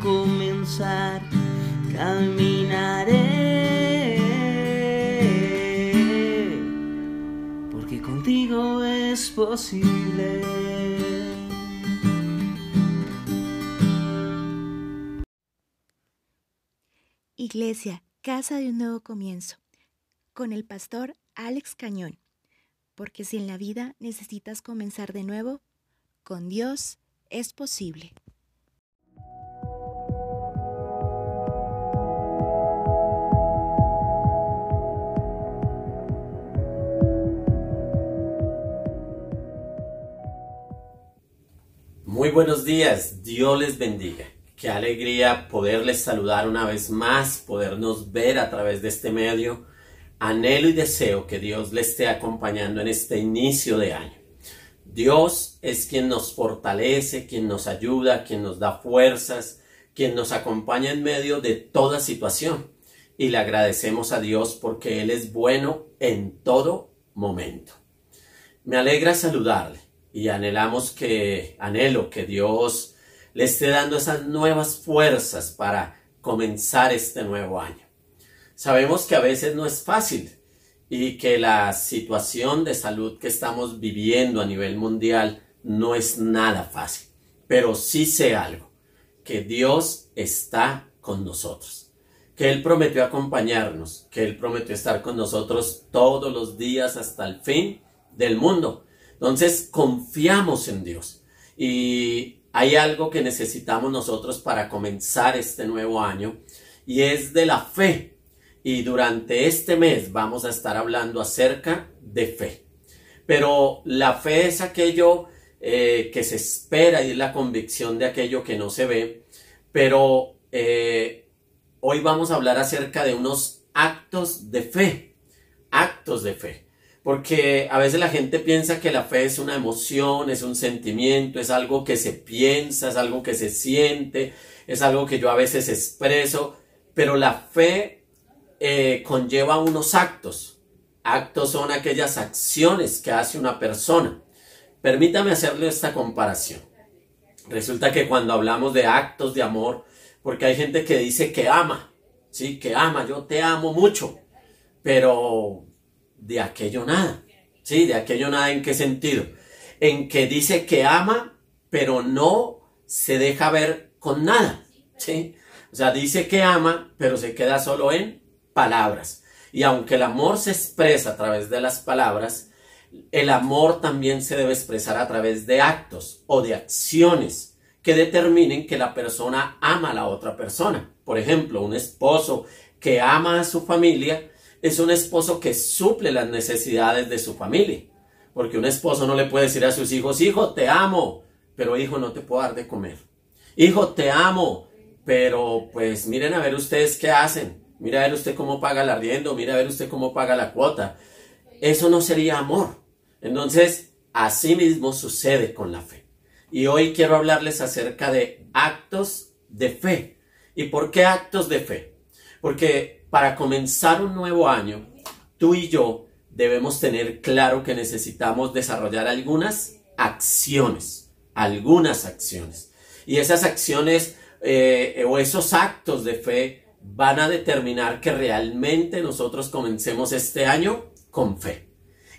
comenzar caminaré porque contigo es posible. Iglesia, Casa de un Nuevo Comienzo, con el pastor Alex Cañón, porque si en la vida necesitas comenzar de nuevo, con Dios es posible. Buenos días, Dios les bendiga. Qué alegría poderles saludar una vez más, podernos ver a través de este medio. Anhelo y deseo que Dios les esté acompañando en este inicio de año. Dios es quien nos fortalece, quien nos ayuda, quien nos da fuerzas, quien nos acompaña en medio de toda situación. Y le agradecemos a Dios porque Él es bueno en todo momento. Me alegra saludarle y anhelamos que, anhelo que Dios le esté dando esas nuevas fuerzas para comenzar este nuevo año. Sabemos que a veces no es fácil y que la situación de salud que estamos viviendo a nivel mundial no es nada fácil, pero sí sé algo, que Dios está con nosotros, que Él prometió acompañarnos, que Él prometió estar con nosotros todos los días hasta el fin del mundo. Entonces confiamos en Dios y hay algo que necesitamos nosotros para comenzar este nuevo año y es de la fe. Y durante este mes vamos a estar hablando acerca de fe. Pero la fe es aquello eh, que se espera y es la convicción de aquello que no se ve. Pero eh, hoy vamos a hablar acerca de unos actos de fe. Actos de fe. Porque a veces la gente piensa que la fe es una emoción, es un sentimiento, es algo que se piensa, es algo que se siente, es algo que yo a veces expreso, pero la fe eh, conlleva unos actos. Actos son aquellas acciones que hace una persona. Permítame hacerle esta comparación. Resulta que cuando hablamos de actos de amor, porque hay gente que dice que ama, sí, que ama, yo te amo mucho, pero de aquello nada. ¿Sí? De aquello nada en qué sentido? En que dice que ama, pero no se deja ver con nada. ¿Sí? O sea, dice que ama, pero se queda solo en palabras. Y aunque el amor se expresa a través de las palabras, el amor también se debe expresar a través de actos o de acciones que determinen que la persona ama a la otra persona. Por ejemplo, un esposo que ama a su familia es un esposo que suple las necesidades de su familia. Porque un esposo no le puede decir a sus hijos, hijo, te amo, pero hijo, no te puedo dar de comer. Hijo, te amo, pero pues miren a ver ustedes qué hacen. Mira a ver usted cómo paga el arriendo, mira a ver usted cómo paga la cuota. Eso no sería amor. Entonces, así mismo sucede con la fe. Y hoy quiero hablarles acerca de actos de fe. ¿Y por qué actos de fe? Porque para comenzar un nuevo año, tú y yo debemos tener claro que necesitamos desarrollar algunas acciones, algunas acciones. Y esas acciones eh, o esos actos de fe van a determinar que realmente nosotros comencemos este año con fe.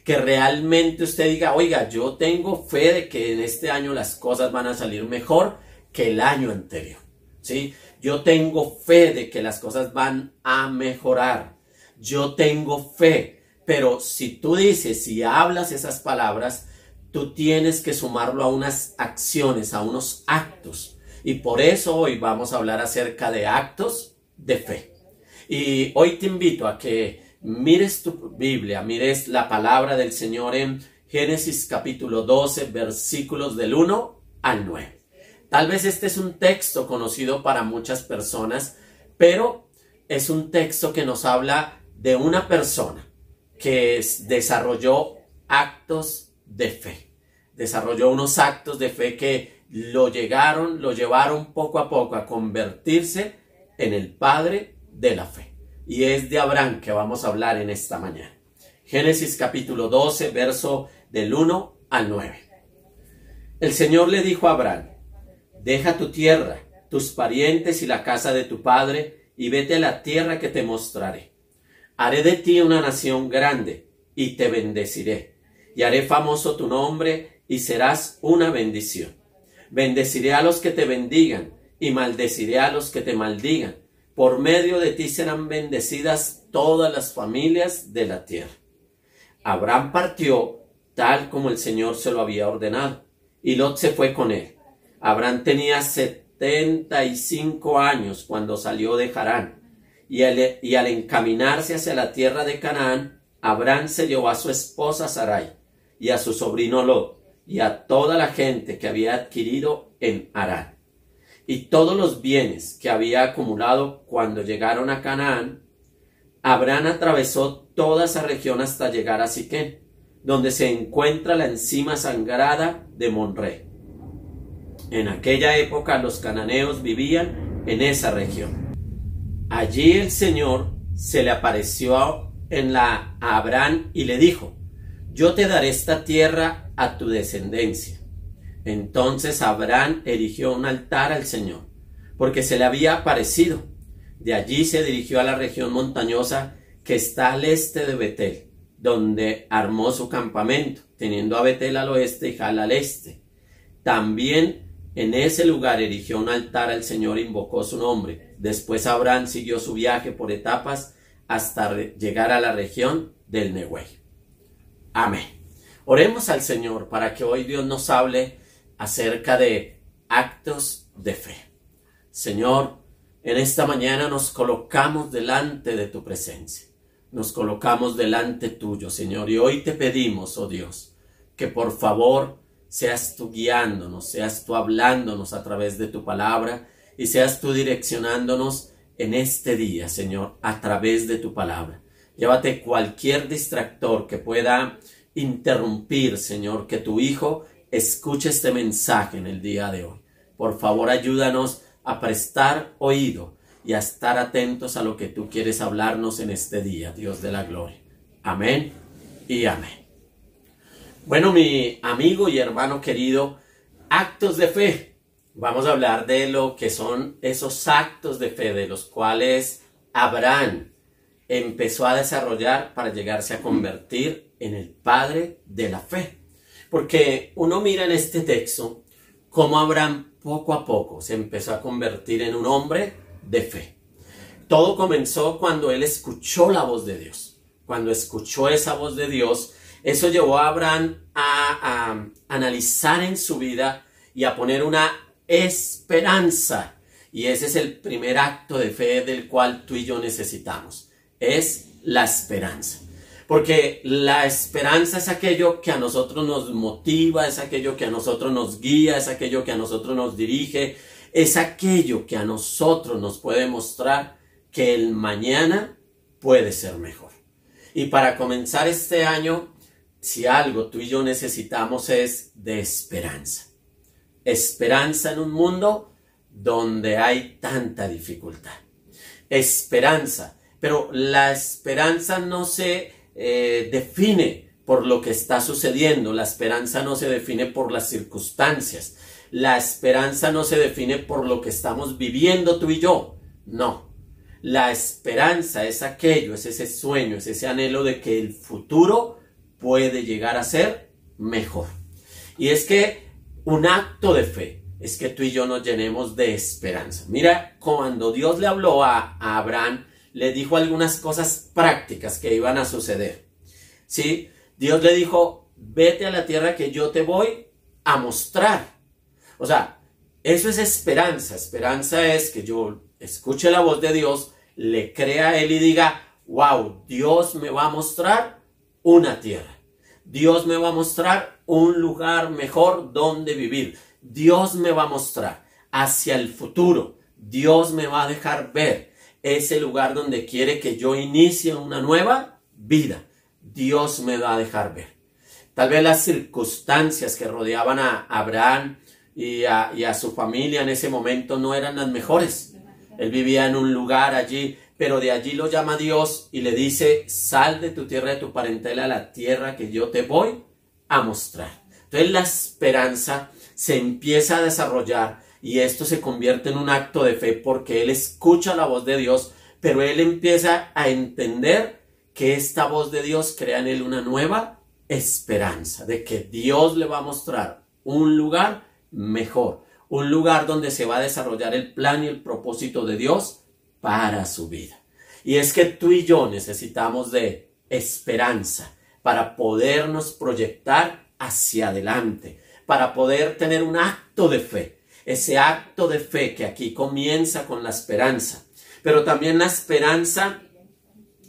Que realmente usted diga, oiga, yo tengo fe de que en este año las cosas van a salir mejor que el año anterior. ¿Sí? Yo tengo fe de que las cosas van a mejorar. Yo tengo fe. Pero si tú dices, si hablas esas palabras, tú tienes que sumarlo a unas acciones, a unos actos. Y por eso hoy vamos a hablar acerca de actos de fe. Y hoy te invito a que mires tu Biblia, mires la palabra del Señor en Génesis capítulo 12, versículos del 1 al 9. Tal vez este es un texto conocido para muchas personas, pero es un texto que nos habla de una persona que desarrolló actos de fe. Desarrolló unos actos de fe que lo llegaron, lo llevaron poco a poco a convertirse en el padre de la fe. Y es de Abraham que vamos a hablar en esta mañana. Génesis capítulo 12, verso del 1 al 9. El Señor le dijo a Abraham, Deja tu tierra, tus parientes y la casa de tu padre, y vete a la tierra que te mostraré. Haré de ti una nación grande, y te bendeciré, y haré famoso tu nombre, y serás una bendición. Bendeciré a los que te bendigan, y maldeciré a los que te maldigan. Por medio de ti serán bendecidas todas las familias de la tierra. Abraham partió tal como el Señor se lo había ordenado, y Lot se fue con él. Abraham tenía setenta y cinco años cuando salió de Harán, y al, encaminarse hacia la tierra de Canaán, Abraham se llevó a su esposa Sarai, y a su sobrino Lot, y a toda la gente que había adquirido en Harán. Y todos los bienes que había acumulado cuando llegaron a Canaán, Abraham atravesó toda esa región hasta llegar a Siquén, donde se encuentra la encima sangrada de Monré en aquella época los cananeos vivían en esa región. Allí el Señor se le apareció en la a Abraham y le dijo, yo te daré esta tierra a tu descendencia. Entonces Abraham erigió un altar al Señor, porque se le había aparecido. De allí se dirigió a la región montañosa que está al este de Betel, donde armó su campamento, teniendo a Betel al oeste y Jal al este. También en ese lugar erigió un altar al Señor e invocó su nombre. Después Abraham siguió su viaje por etapas hasta llegar a la región del Nehuey. Amén. Oremos al Señor para que hoy Dios nos hable acerca de actos de fe. Señor, en esta mañana nos colocamos delante de tu presencia. Nos colocamos delante tuyo, Señor, y hoy te pedimos, oh Dios, que por favor seas tú guiándonos, seas tú hablándonos a través de tu palabra y seas tú direccionándonos en este día, Señor, a través de tu palabra. Llévate cualquier distractor que pueda interrumpir, Señor, que tu Hijo escuche este mensaje en el día de hoy. Por favor, ayúdanos a prestar oído y a estar atentos a lo que tú quieres hablarnos en este día, Dios de la gloria. Amén y amén. Bueno, mi amigo y hermano querido, actos de fe. Vamos a hablar de lo que son esos actos de fe de los cuales Abraham empezó a desarrollar para llegarse a convertir en el padre de la fe. Porque uno mira en este texto cómo Abraham poco a poco se empezó a convertir en un hombre de fe. Todo comenzó cuando él escuchó la voz de Dios. Cuando escuchó esa voz de Dios, eso llevó a Abraham a, analizar en su vida y a poner una esperanza. Y ese es el primer acto de fe del cual tú y yo necesitamos. Es la esperanza. Porque la esperanza es aquello que a nosotros nos motiva, es aquello que a nosotros nos guía, es aquello que a nosotros nos dirige, es aquello que a nosotros nos puede mostrar que el mañana puede ser mejor. Y para comenzar este año si algo tú y yo necesitamos es de esperanza. Esperanza en un mundo donde hay tanta dificultad. Esperanza. Pero la esperanza no se eh, define por lo que está sucediendo. La esperanza no se define por las circunstancias. La esperanza no se define por lo que estamos viviendo tú y yo. No. La esperanza es aquello, es ese sueño, es ese anhelo de que el futuro puede llegar a ser mejor. Y es que un acto de fe es que tú y yo nos llenemos de esperanza. Mira, cuando Dios le habló a, Abraham, le dijo algunas cosas prácticas que iban a suceder. ¿Sí? Dios le dijo, vete a la tierra que yo te voy a mostrar. O sea, eso es esperanza. Esperanza es que yo escuche la voz de Dios, le crea a Él y diga, wow, Dios me va a mostrar una tierra. Dios me va a mostrar un lugar mejor donde vivir. Dios me va a mostrar hacia el futuro. Dios me va a dejar ver ese lugar donde quiere que yo inicie una nueva vida. Dios me va a dejar ver. Tal vez las circunstancias que rodeaban a Abraham y a, su familia en ese momento no eran las mejores. Él vivía en un lugar allí, pero de allí lo llama Dios y le dice, sal de tu tierra, de tu parentela a la tierra que yo te voy a mostrar. Entonces la esperanza se empieza a desarrollar y esto se convierte en un acto de fe porque él escucha la voz de Dios, pero él empieza a entender que esta voz de Dios crea en él una nueva esperanza, de que Dios le va a mostrar un lugar mejor, un lugar donde se va a desarrollar el plan y el propósito de Dios para su vida. Y es que tú y yo necesitamos de esperanza para podernos proyectar hacia adelante, para poder tener un acto de fe, ese acto de fe que aquí comienza con la esperanza, pero también la esperanza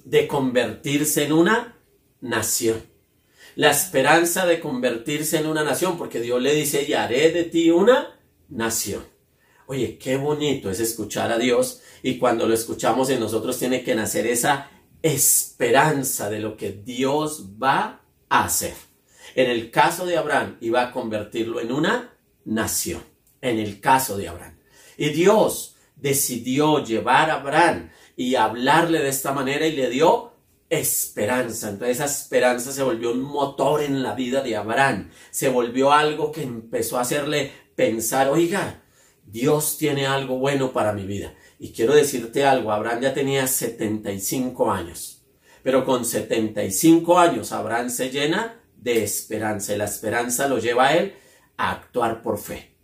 de convertirse en una nación. La esperanza de convertirse en una nación, porque Dios le dice, y haré de ti una nación. Oye, qué bonito es escuchar a Dios y cuando lo escuchamos en nosotros tiene que nacer esa esperanza de lo que Dios va a hacer. En el caso de Abraham iba a convertirlo en una nación. En el caso de Abraham. Y Dios decidió llevar a Abraham y hablarle de esta manera y le dio esperanza. Entonces esa esperanza se volvió un motor en la vida de Abraham. Se volvió algo que empezó a hacerle pensar, oiga, Dios tiene algo bueno para mi vida. Y quiero decirte algo, Abraham ya tenía 75 años. Pero con 75 años Abraham se llena de esperanza y la esperanza lo lleva a él a actuar por fe.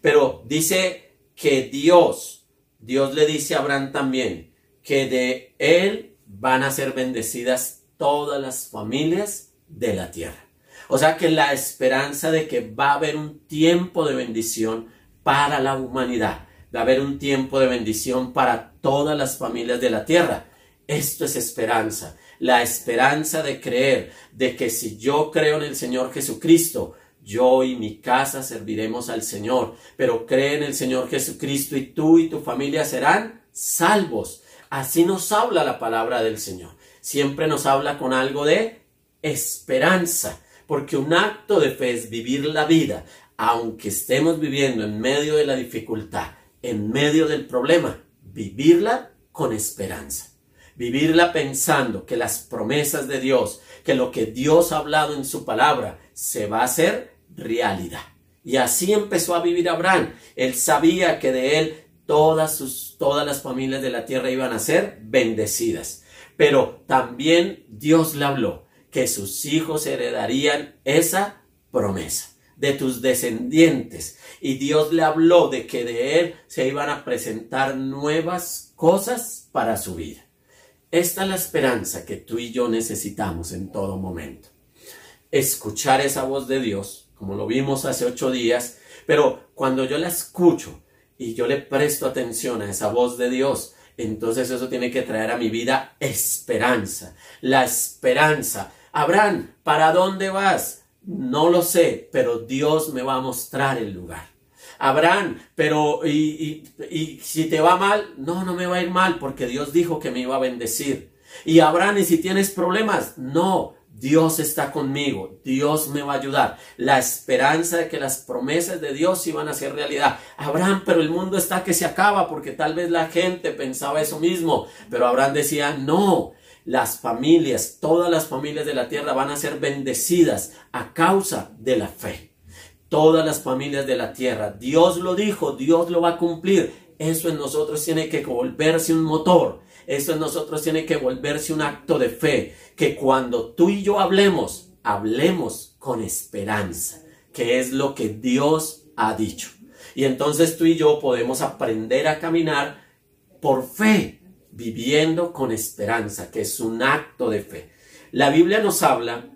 Pero dice que Dios, Dios le dice a Abraham también que de él van a ser bendecidas todas las familias de la tierra. O sea que la esperanza de que va a haber un tiempo de bendición para la humanidad, a haber un tiempo de bendición para todas las familias de la tierra. Esto es esperanza, la esperanza de creer de que si yo creo en el Señor Jesucristo, yo y mi casa serviremos al Señor, pero cree en el Señor Jesucristo y tú y tu familia serán salvos. Así nos habla la palabra del Señor. Siempre nos habla con algo de esperanza porque un acto de fe es vivir la vida, aunque estemos viviendo en medio de la dificultad, en medio del problema, vivirla con esperanza. Vivirla pensando que las promesas de Dios, que lo que Dios ha hablado en su palabra, se va a hacer realidad. Y así empezó a vivir Abraham. Él sabía que de él todas, sus, todas las familias de la tierra iban a ser bendecidas. Pero también Dios le habló que sus hijos heredarían esa promesa de tus descendientes. Y Dios le habló de que de él se iban a presentar nuevas cosas para su vida. Esta es la esperanza que tú y yo necesitamos en todo momento. Escuchar esa voz de Dios, como lo vimos hace ocho días, pero cuando yo la escucho y yo le presto atención a esa voz de Dios, entonces eso tiene que traer a mi vida esperanza. La esperanza Abraham, ¿para dónde vas? No lo sé, pero Dios me va a mostrar el lugar. Abraham, pero y, y, si te va mal, no, no me va a ir mal porque Dios dijo que me iba a bendecir. Y Abraham, ¿y si tienes problemas? No, Dios está conmigo, Dios me va a ayudar. La esperanza de que las promesas de Dios iban a ser realidad. Abraham, pero el mundo está que se acaba porque tal vez la gente pensaba eso mismo, pero Abraham decía, no, las familias, todas las familias de la tierra van a ser bendecidas a causa de la fe. Todas las familias de la tierra. Dios lo dijo, Dios lo va a cumplir. Eso en nosotros tiene que volverse un motor. Eso en nosotros tiene que volverse un acto de fe. Que cuando tú y yo hablemos, hablemos con esperanza, que es lo que Dios ha dicho. Y entonces tú y yo podemos aprender a caminar por fe, viviendo con esperanza, que es un acto de fe. La Biblia nos habla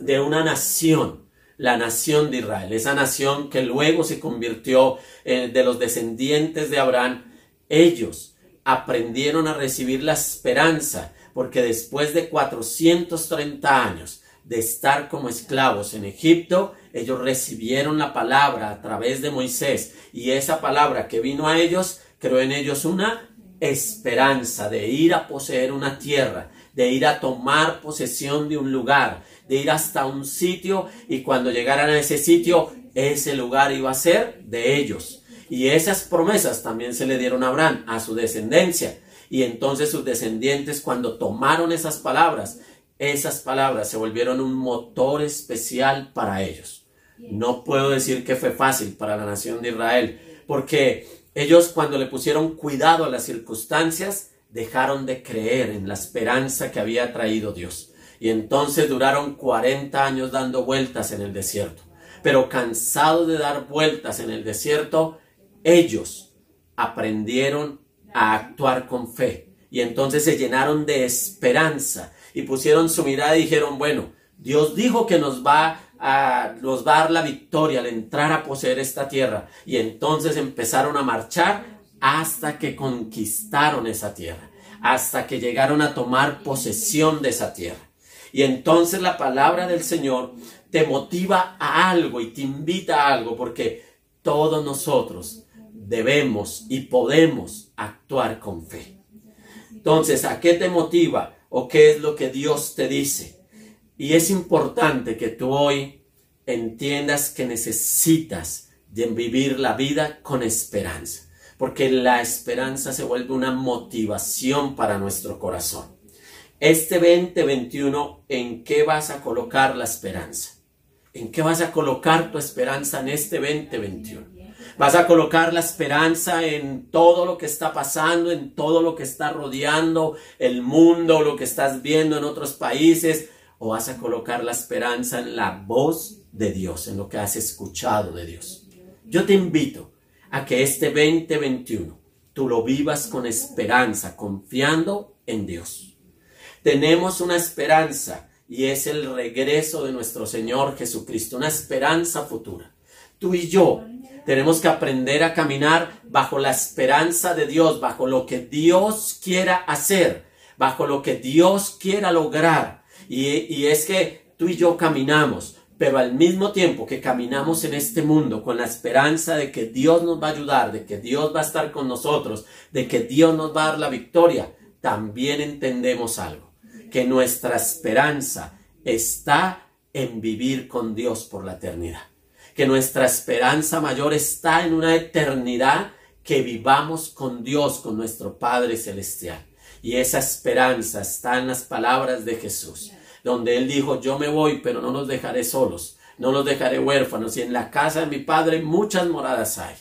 de una nación, la nación de Israel, esa nación que luego se convirtió eh, de los descendientes de Abraham. Ellos aprendieron a recibir la esperanza, porque después de 430 años de estar como esclavos en Egipto, ellos recibieron la palabra a través de Moisés y esa palabra que vino a ellos creó en ellos una esperanza de ir a poseer una tierra, de ir a tomar posesión de un lugar, de ir hasta un sitio y cuando llegaran a ese sitio, ese lugar iba a ser de ellos. Y esas promesas también se le dieron a Abraham, a su descendencia. Y entonces sus descendientes cuando tomaron esas palabras, esas palabras se volvieron un motor especial para ellos. No puedo decir que fue fácil para la nación de Israel, porque ellos cuando le pusieron cuidado a las circunstancias, dejaron de creer en la esperanza que había traído Dios. Y entonces duraron 40 años dando vueltas en el desierto. Pero cansados de dar vueltas en el desierto, ellos aprendieron a actuar con fe. Y entonces se llenaron de esperanza y pusieron su mirada y dijeron, bueno, Dios dijo que nos va a, nos dar la victoria al entrar a poseer esta tierra. Y entonces empezaron a marchar hasta que conquistaron esa tierra, hasta que llegaron a tomar posesión de esa tierra. Y entonces la palabra del Señor te motiva a algo y te invita a algo, porque todos nosotros debemos y podemos actuar con fe. Entonces, ¿a qué te motiva o qué es lo que Dios te dice? Y es importante que tú hoy entiendas que necesitas vivir la vida con esperanza porque la esperanza se vuelve una motivación para nuestro corazón. Este 2021, ¿en qué vas a colocar la esperanza? ¿En qué vas a colocar tu esperanza en este 2021? ¿Vas a colocar la esperanza en todo lo que está pasando, en todo lo que está rodeando el mundo, lo que estás viendo en otros países? ¿O vas a colocar la esperanza en la voz de Dios, en lo que has escuchado de Dios? Yo te invito a que este 2021 tú lo vivas con esperanza, confiando en Dios. Tenemos una esperanza y es el regreso de nuestro Señor Jesucristo, una esperanza futura. Tú y yo tenemos que aprender a caminar bajo la esperanza de Dios, bajo lo que Dios quiera hacer, bajo lo que Dios quiera lograr. Y, es que tú y yo caminamos pero al mismo tiempo que caminamos en este mundo con la esperanza de que Dios nos va a ayudar, de que Dios va a estar con nosotros, de que Dios nos va a dar la victoria, también entendemos algo, que nuestra esperanza está en vivir con Dios por la eternidad, que nuestra esperanza mayor está en una eternidad que vivamos con Dios, con nuestro Padre Celestial. Y esa esperanza está en las palabras de Jesús donde él dijo, yo me voy, pero no los dejaré solos, no los dejaré huérfanos, y en la casa de mi padre muchas moradas hay.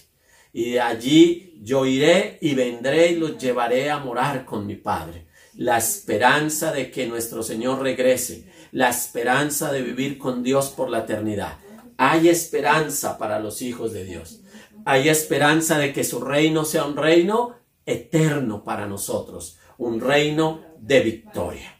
Y de allí yo iré y vendré y los llevaré a morar con mi padre. La esperanza de que nuestro Señor regrese, la esperanza de vivir con Dios por la eternidad. Hay esperanza para los hijos de Dios. Hay esperanza de que su reino sea un reino eterno para nosotros, un reino de victoria.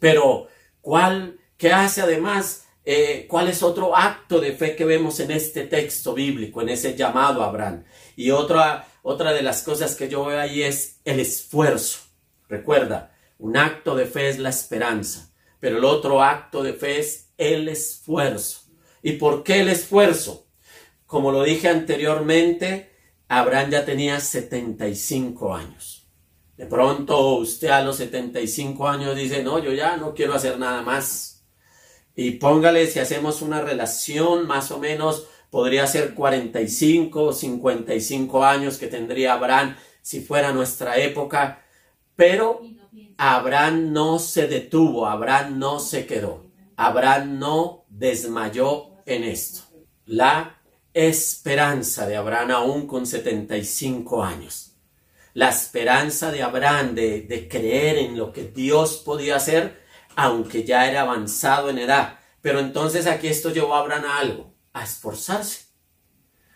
Pero ¿Cuál, qué hace además? Eh, ¿Cuál es otro acto de fe que vemos en este texto bíblico, en ese llamado a Abraham? Y otra, otra de las cosas que yo veo ahí es el esfuerzo. Recuerda, un acto de fe es la esperanza, pero el otro acto de fe es el esfuerzo. ¿Y por qué el esfuerzo? Como lo dije anteriormente, Abraham ya tenía 75 años. De pronto usted a los 75 años dice, no, yo ya no quiero hacer nada más. Y póngale si hacemos una relación más o menos, podría ser 45 o 55 años que tendría Abraham si fuera nuestra época. Pero Abraham no se detuvo, Abraham no se quedó, Abraham no desmayó en esto. La esperanza de Abraham aún con 75 años la esperanza de Abraham de, creer en lo que Dios podía hacer, aunque ya era avanzado en edad. Pero entonces aquí esto llevó a Abraham a algo, a esforzarse.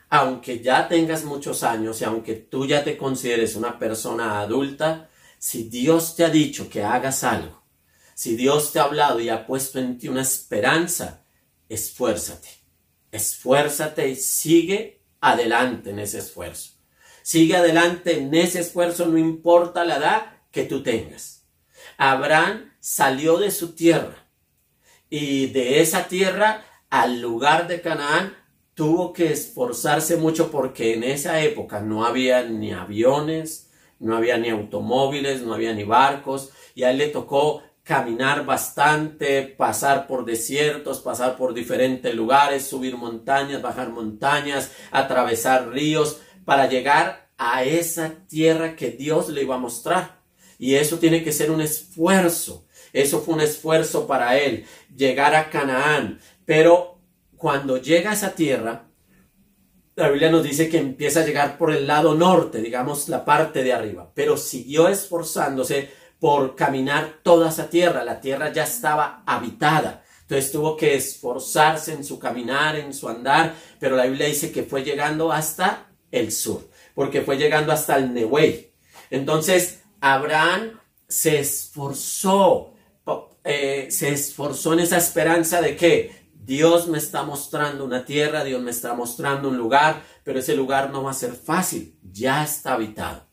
Aunque ya tengas muchos años y aunque tú ya te consideres una persona adulta, si Dios te ha dicho que hagas algo, si Dios te ha hablado y ha puesto en ti una esperanza, esfuérzate. Esfuérzate y sigue adelante en ese esfuerzo. Sigue adelante en ese esfuerzo, no importa la edad que tú tengas. Abraham salió de su tierra y de esa tierra al lugar de Canaán tuvo que esforzarse mucho porque en esa época no había ni aviones, no había ni automóviles, no había ni barcos, y a él le tocó caminar bastante, pasar por desiertos, pasar por diferentes lugares, subir montañas, bajar montañas, atravesar ríos, para llegar a esa tierra que Dios le iba a mostrar. Y eso tiene que ser un esfuerzo. Eso fue un esfuerzo para él, llegar a Canaán. Pero cuando llega a esa tierra, la Biblia nos dice que empieza a llegar por el lado norte, digamos la parte de arriba, pero siguió esforzándose por caminar toda esa tierra. La tierra ya estaba habitada. Entonces tuvo que esforzarse en su caminar, en su andar, pero la Biblia dice que fue llegando hasta el sur, porque fue llegando hasta el Nehuey. Entonces Abraham se esforzó, eh, se esforzó en esa esperanza de que Dios me está mostrando una tierra, Dios me está mostrando un lugar, pero ese lugar no va a ser fácil, ya está habitado.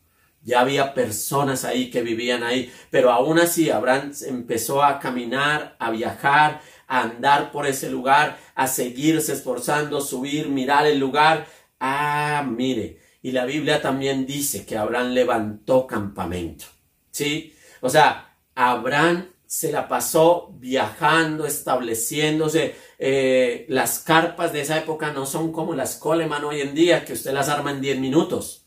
Ya había personas ahí que vivían ahí, pero aún así Abraham empezó a caminar, a viajar, a andar por ese lugar, a seguirse esforzando, subir, mirar el lugar. Ah, mire, y la Biblia también dice que Abraham levantó campamento. ¿Sí? O sea, Abraham se la pasó viajando, estableciéndose. Eh, las carpas de esa época no son como las Coleman hoy en día, que usted las arma en 10 minutos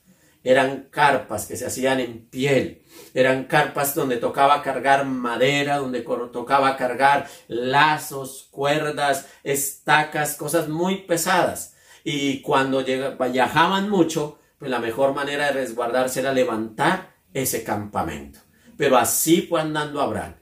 eran carpas que se hacían en piel, eran carpas donde tocaba cargar madera, donde tocaba cargar lazos, cuerdas, estacas, cosas muy pesadas. Y cuando viajaban mucho, pues la mejor manera de resguardarse era levantar ese campamento. Pero así fue andando Abraham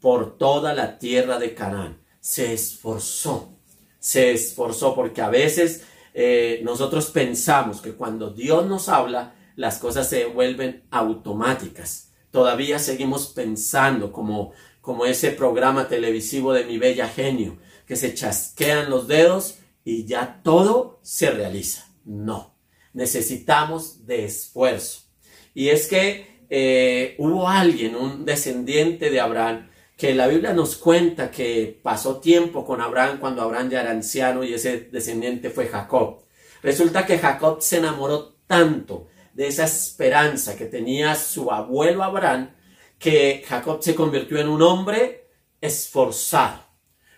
por toda la tierra de Canaán. Se esforzó, se esforzó porque a veces eh, nosotros pensamos que cuando Dios nos habla, las cosas se vuelven automáticas. Todavía seguimos pensando como, como ese programa televisivo de mi bella genio, que se chasquean los dedos y ya todo se realiza. No, necesitamos de esfuerzo. Y es que eh, hubo alguien, un descendiente de Abraham, que la Biblia nos cuenta que pasó tiempo con Abraham cuando Abraham ya era anciano y ese descendiente fue Jacob. Resulta que Jacob se enamoró tanto de esa esperanza que tenía su abuelo Abraham, que Jacob se convirtió en un hombre esforzado.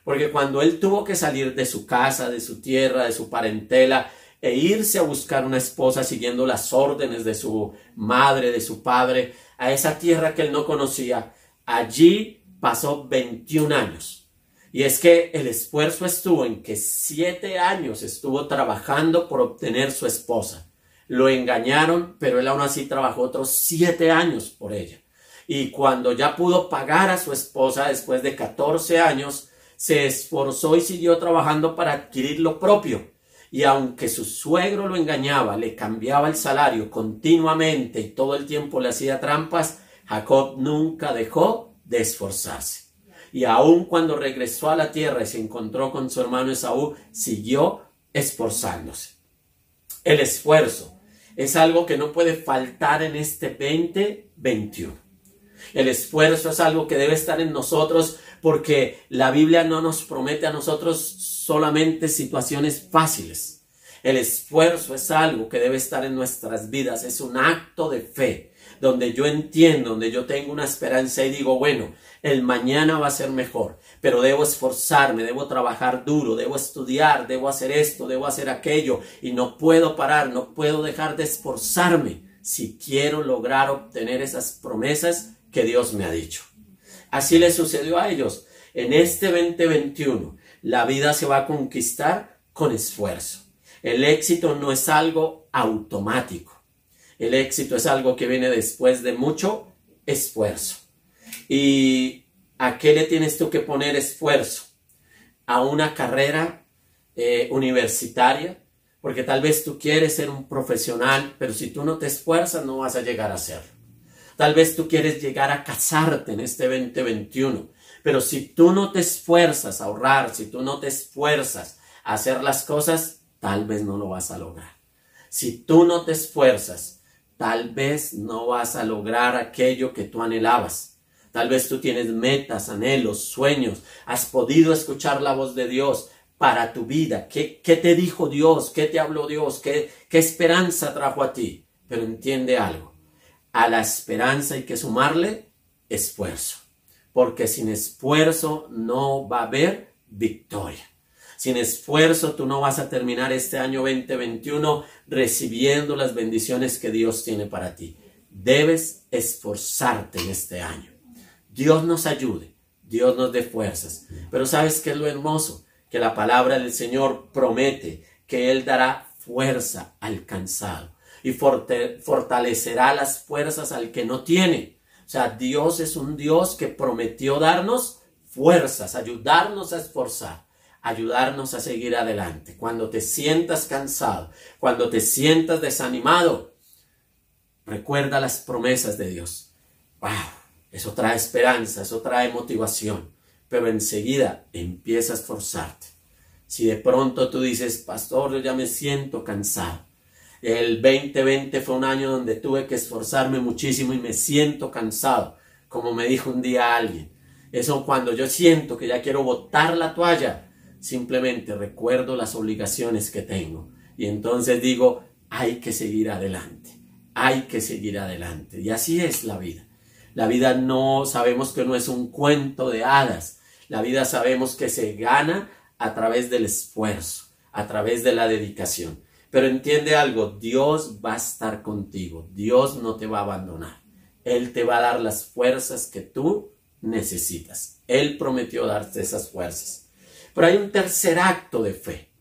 Porque cuando él tuvo que salir de su casa, de su tierra, de su parentela, e irse a buscar una esposa siguiendo las órdenes de su madre, de su padre, a esa tierra que él no conocía, allí pasó 21 años. Y es que el esfuerzo estuvo en que siete años estuvo trabajando por obtener su esposa. Lo engañaron, pero él aún así trabajó otros siete años por ella. Y cuando ya pudo pagar a su esposa después de 14 años, se esforzó y siguió trabajando para adquirir lo propio. Y aunque su suegro lo engañaba, le cambiaba el salario continuamente y todo el tiempo le hacía trampas, Jacob nunca dejó de esforzarse. Y aun cuando regresó a la tierra y se encontró con su hermano Esaú, siguió esforzándose. El esfuerzo es algo que no puede faltar en este 2021. El esfuerzo es algo que debe estar en nosotros porque la Biblia no nos promete a nosotros solamente situaciones fáciles. El esfuerzo es algo que debe estar en nuestras vidas, es un acto de fe donde yo entiendo, donde yo tengo una esperanza y digo, bueno, el mañana va a ser mejor, pero debo esforzarme, debo trabajar duro, debo estudiar, debo hacer esto, debo hacer aquello, y no puedo parar, no puedo dejar de esforzarme si quiero lograr obtener esas promesas que Dios me ha dicho. Así le sucedió a ellos. En este 2021, la vida se va a conquistar con esfuerzo. El éxito no es algo automático. El éxito es algo que viene después de mucho esfuerzo. ¿Y a qué le tienes tú que poner esfuerzo? A una carrera eh, universitaria, porque tal vez tú quieres ser un profesional, pero si tú no te esfuerzas no vas a llegar a serlo. Tal vez tú quieres llegar a casarte en este 2021, pero si tú no te esfuerzas a ahorrar, si tú no te esfuerzas a hacer las cosas, tal vez no lo vas a lograr. Si tú no te esfuerzas tal vez no vas a lograr aquello que tú anhelabas. Tal vez tú tienes metas, anhelos, sueños. Has podido escuchar la voz de Dios para tu vida. ¿Qué, qué te dijo Dios? ¿Qué te habló Dios? ¿Qué, ¿Qué esperanza trajo a ti? Pero entiende algo. A la esperanza hay que sumarle esfuerzo. Porque sin esfuerzo no va a haber victoria. Sin esfuerzo tú no vas a terminar este año 2021 recibiendo las bendiciones que Dios tiene para ti. Debes esforzarte en este año. Dios nos ayude, Dios nos dé fuerzas. Pero ¿sabes qué es lo hermoso? Que la palabra del Señor promete que Él dará fuerza al cansado y fortalecerá las fuerzas al que no tiene. O sea, Dios es un Dios que prometió darnos fuerzas, ayudarnos a esforzar, ayudarnos a seguir adelante. Cuando te sientas cansado, cuando te sientas desanimado, recuerda las promesas de Dios. ¡Wow! Eso trae esperanza, eso trae motivación, pero enseguida empieza a esforzarte. Si de pronto tú dices, pastor, yo ya me siento cansado. El 2020 fue un año donde tuve que esforzarme muchísimo y me siento cansado, como me dijo un día alguien. Eso cuando yo siento que ya quiero botar la toalla, simplemente recuerdo las obligaciones que tengo. Y entonces digo, hay que seguir adelante, hay que seguir adelante. Y así es la vida. La vida no sabemos que no es un cuento de hadas. La vida sabemos que se gana a través del esfuerzo, a través de la dedicación. Pero entiende algo, Dios va a estar contigo, Dios no te va a abandonar. Él te va a dar las fuerzas que tú necesitas. Él prometió darte esas fuerzas. Pero hay un tercer acto de fe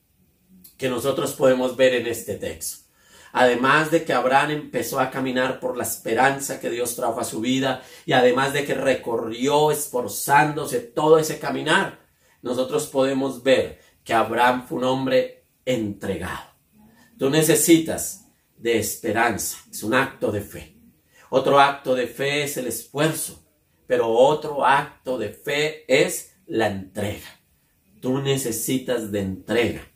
que nosotros podemos ver en este texto. Además de que Abraham empezó a caminar por la esperanza que Dios trajo a su vida y además de que recorrió esforzándose todo ese caminar, nosotros podemos ver que Abraham fue un hombre entregado. Tú necesitas de esperanza, es un acto de fe. Otro acto de fe es el esfuerzo, pero otro acto de fe es la entrega. Tú necesitas de entrega.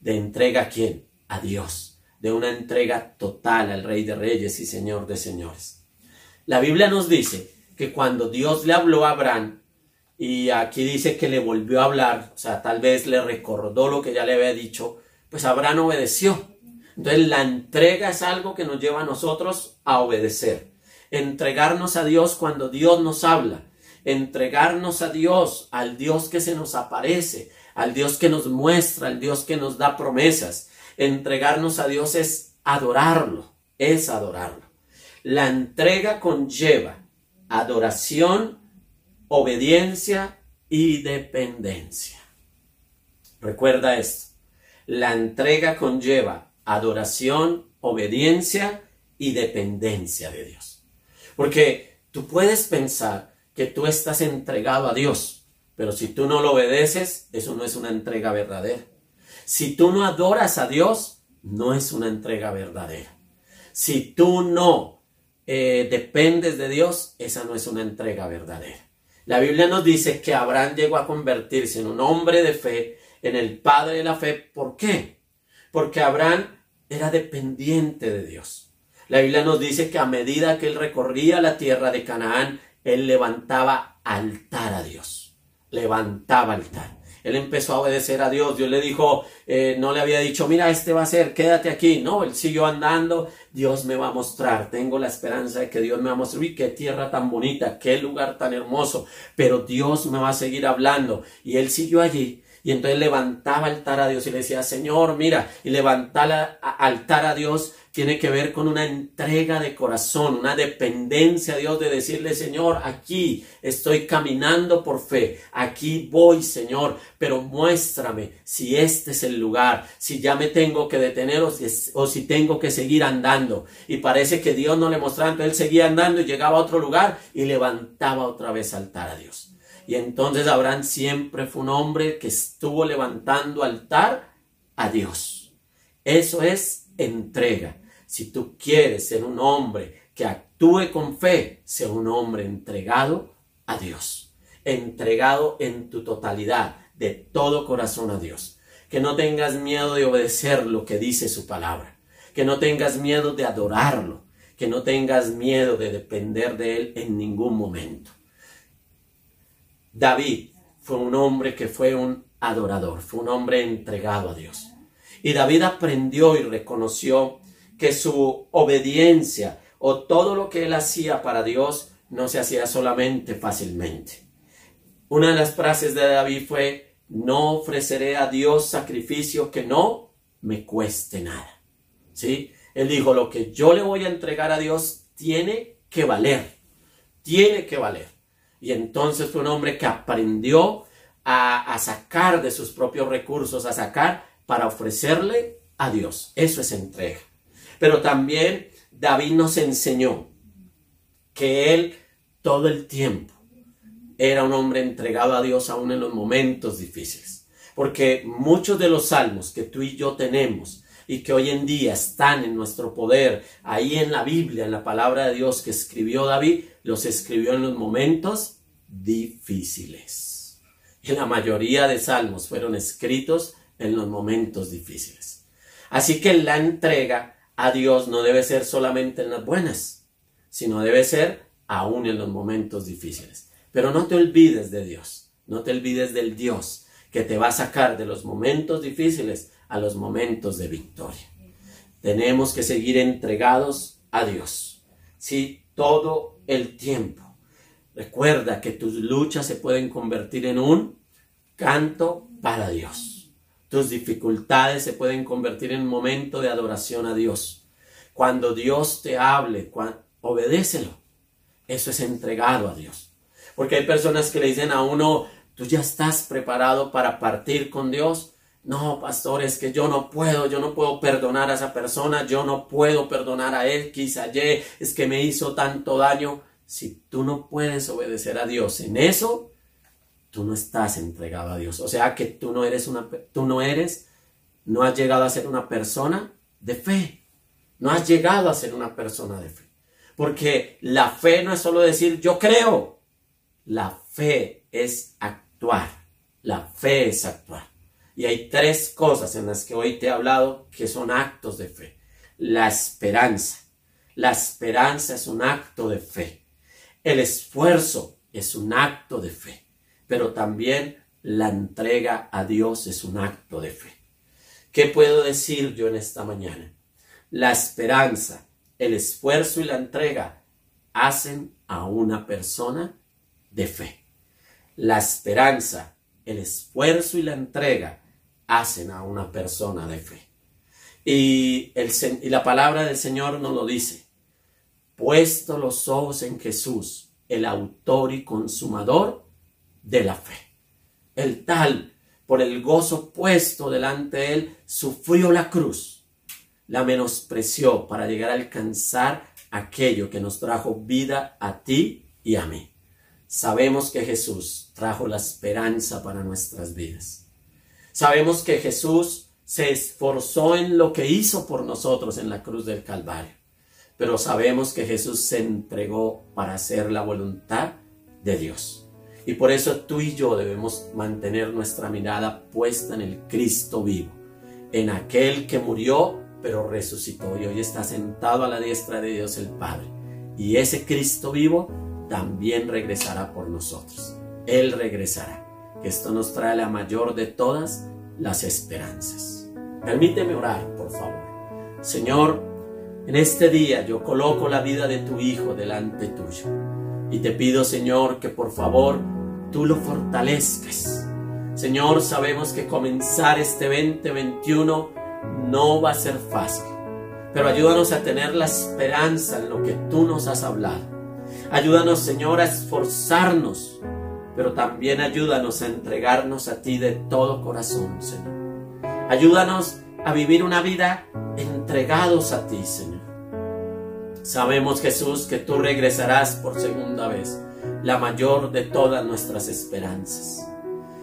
¿De entrega a quién? A Dios de una entrega total al Rey de Reyes y Señor de Señores. La Biblia nos dice que cuando Dios le habló a Abraham, y aquí dice que le volvió a hablar, o sea, tal vez le recordó lo que ya le había dicho, pues Abraham obedeció. Entonces la entrega es algo que nos lleva a nosotros a obedecer. Entregarnos a Dios cuando Dios nos habla. Entregarnos a Dios, al Dios que se nos aparece, al Dios que nos muestra, al Dios que nos da promesas. Entregarnos a Dios es adorarlo, es adorarlo. La entrega conlleva adoración, obediencia y dependencia. Recuerda esto. La entrega conlleva adoración, obediencia y dependencia de Dios. Porque tú puedes pensar que tú estás entregado a Dios, pero si tú no lo obedeces, eso no es una entrega verdadera. Si tú no adoras a Dios, no es una entrega verdadera. Si tú no eh, dependes de Dios, esa no es una entrega verdadera. La Biblia nos dice que Abraham llegó a convertirse en un hombre de fe, en el padre de la fe. ¿Por qué? Porque Abraham era dependiente de Dios. La Biblia nos dice que a medida que él recorría la tierra de Canaán, él levantaba altar a Dios. Levantaba altar él empezó a obedecer a Dios. Dios le dijo, eh, no le había dicho, mira, este va a ser, quédate aquí. No, él siguió andando. Dios me va a mostrar. Tengo la esperanza de que Dios me va a mostrar. Uy, qué tierra tan bonita, qué lugar tan hermoso. Pero Dios me va a seguir hablando. Y él siguió allí. Y entonces levantaba altar a Dios y le decía, Señor, mira, y levantaba altar a Dios tiene que ver con una entrega de corazón, una dependencia a Dios de decirle, Señor, aquí estoy caminando por fe, aquí voy, Señor, pero muéstrame si este es el lugar, si ya me tengo que detener o si, tengo que seguir andando. Y parece que Dios no le mostraba, entonces él seguía andando y llegaba a otro lugar y levantaba otra vez altar a Dios. Y entonces Abraham siempre fue un hombre que estuvo levantando altar a Dios. Eso es entrega. Si tú quieres ser un hombre que actúe con fe, sea un hombre entregado a Dios, entregado en tu totalidad, de todo corazón a Dios. Que no tengas miedo de obedecer lo que dice su palabra, que no tengas miedo de adorarlo, que no tengas miedo de depender de Él en ningún momento. David fue un hombre que fue un adorador, fue un hombre entregado a Dios. Y David aprendió y reconoció que su obediencia o todo lo que él hacía para Dios no se hacía solamente fácilmente. Una de las frases de David fue, no ofreceré a Dios sacrificio que no me cueste nada. ¿Sí? Él dijo, lo que yo le voy a entregar a Dios tiene que valer, tiene que valer. Y entonces fue un hombre que aprendió a, sacar de sus propios recursos, a sacar para ofrecerle a Dios. Eso es entrega. Pero también David nos enseñó que él todo el tiempo era un hombre entregado a Dios aún en los momentos difíciles. Porque muchos de los salmos que tú y yo tenemos y que hoy en día están en nuestro poder, ahí en la Biblia, en la palabra de Dios que escribió David, los escribió en los momentos difíciles. Y la mayoría de salmos fueron escritos en los momentos difíciles. Así que la entrega a Dios no debe ser solamente en las buenas, sino debe ser aún en los momentos difíciles. Pero no te olvides de Dios, no te olvides del Dios que te va a sacar de los momentos difíciles a los momentos de victoria. Tenemos que seguir entregados a Dios, sí, todo el tiempo. Recuerda que tus luchas se pueden convertir en un canto para Dios. Tus dificultades se pueden convertir en un momento de adoración a Dios. Cuando Dios te hable, obedécelo. Eso es entregado a Dios. Porque hay personas que le dicen a uno, tú ya estás preparado para partir con Dios. No, pastor, es que yo no puedo, yo no puedo perdonar a esa persona, yo no puedo perdonar a él, quizá Y, es que me hizo tanto daño. Si tú no puedes obedecer a Dios en eso, tú no estás entregado a Dios. O sea que tú no eres una, tú no eres, no has llegado a ser una persona de fe. No has llegado a ser una persona de fe. Porque la fe no es solo decir yo creo. La fe es actuar. La fe es actuar. Y hay tres cosas en las que hoy te he hablado que son actos de fe. La esperanza. La esperanza es un acto de fe. El esfuerzo es un acto de fe pero también la entrega a Dios es un acto de fe. ¿Qué puedo decir yo en esta mañana? La esperanza, el esfuerzo y la entrega hacen a una persona de fe. La esperanza, el esfuerzo y la entrega hacen a una persona de fe. Y, el, y la palabra del Señor nos lo dice. Puesto los ojos en Jesús, el autor y consumador de la fe. El tal, por el gozo puesto delante de él, sufrió la cruz, la menospreció para llegar a alcanzar aquello que nos trajo vida a ti y a mí. Sabemos que Jesús trajo la esperanza para nuestras vidas. Sabemos que Jesús se esforzó en lo que hizo por nosotros en la cruz del Calvario. Pero sabemos que Jesús se entregó para hacer la voluntad de Dios. Y por eso tú y yo debemos mantener nuestra mirada puesta en el Cristo vivo, en aquel que murió pero resucitó y hoy está sentado a la diestra de Dios el Padre. Y ese Cristo vivo también regresará por nosotros. Él regresará. Que esto nos trae la mayor de todas las esperanzas. Permíteme orar, por favor. Señor, en este día yo coloco la vida de tu Hijo delante tuyo. Y te pido, Señor, que por favor tú lo fortalezcas. Señor, sabemos que comenzar este 2021 no va a ser fácil, pero ayúdanos a tener la esperanza en lo que tú nos has hablado. Ayúdanos, Señor, a esforzarnos, pero también ayúdanos a entregarnos a ti de todo corazón, Señor. Ayúdanos a vivir una vida entregados a ti, Señor. Sabemos, Jesús, que tú regresarás por segunda vez la mayor de todas nuestras esperanzas.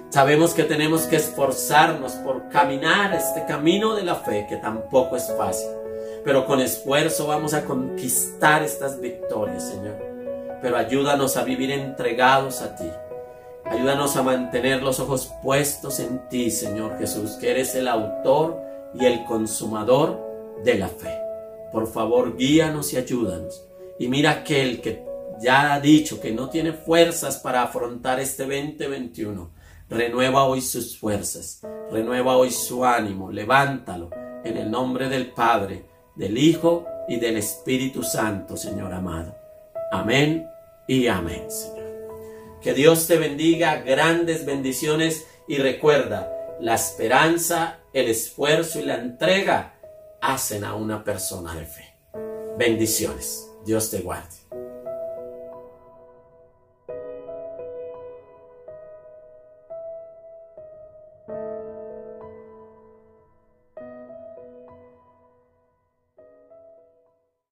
Sabemos que tenemos que esforzarnos por caminar este camino de la fe que tampoco es fácil, pero con esfuerzo vamos a conquistar estas victorias, Señor. Pero ayúdanos a vivir entregados a ti. Ayúdanos a mantener los ojos puestos en ti, Señor Jesús, que eres el autor y el consumador de la fe. Por favor, guíanos y ayúdanos. Y mira aquel que ya ha dicho que no tiene fuerzas para afrontar este 2021, renueva hoy sus fuerzas, renueva hoy su ánimo, levántalo en el nombre del Padre, del Hijo y del Espíritu Santo, Señor amado. Amén y amén, Señor. Que Dios te bendiga, grandes bendiciones y recuerda, la esperanza, el esfuerzo y la entrega hacen a una persona de fe. Bendiciones. Dios te guarde.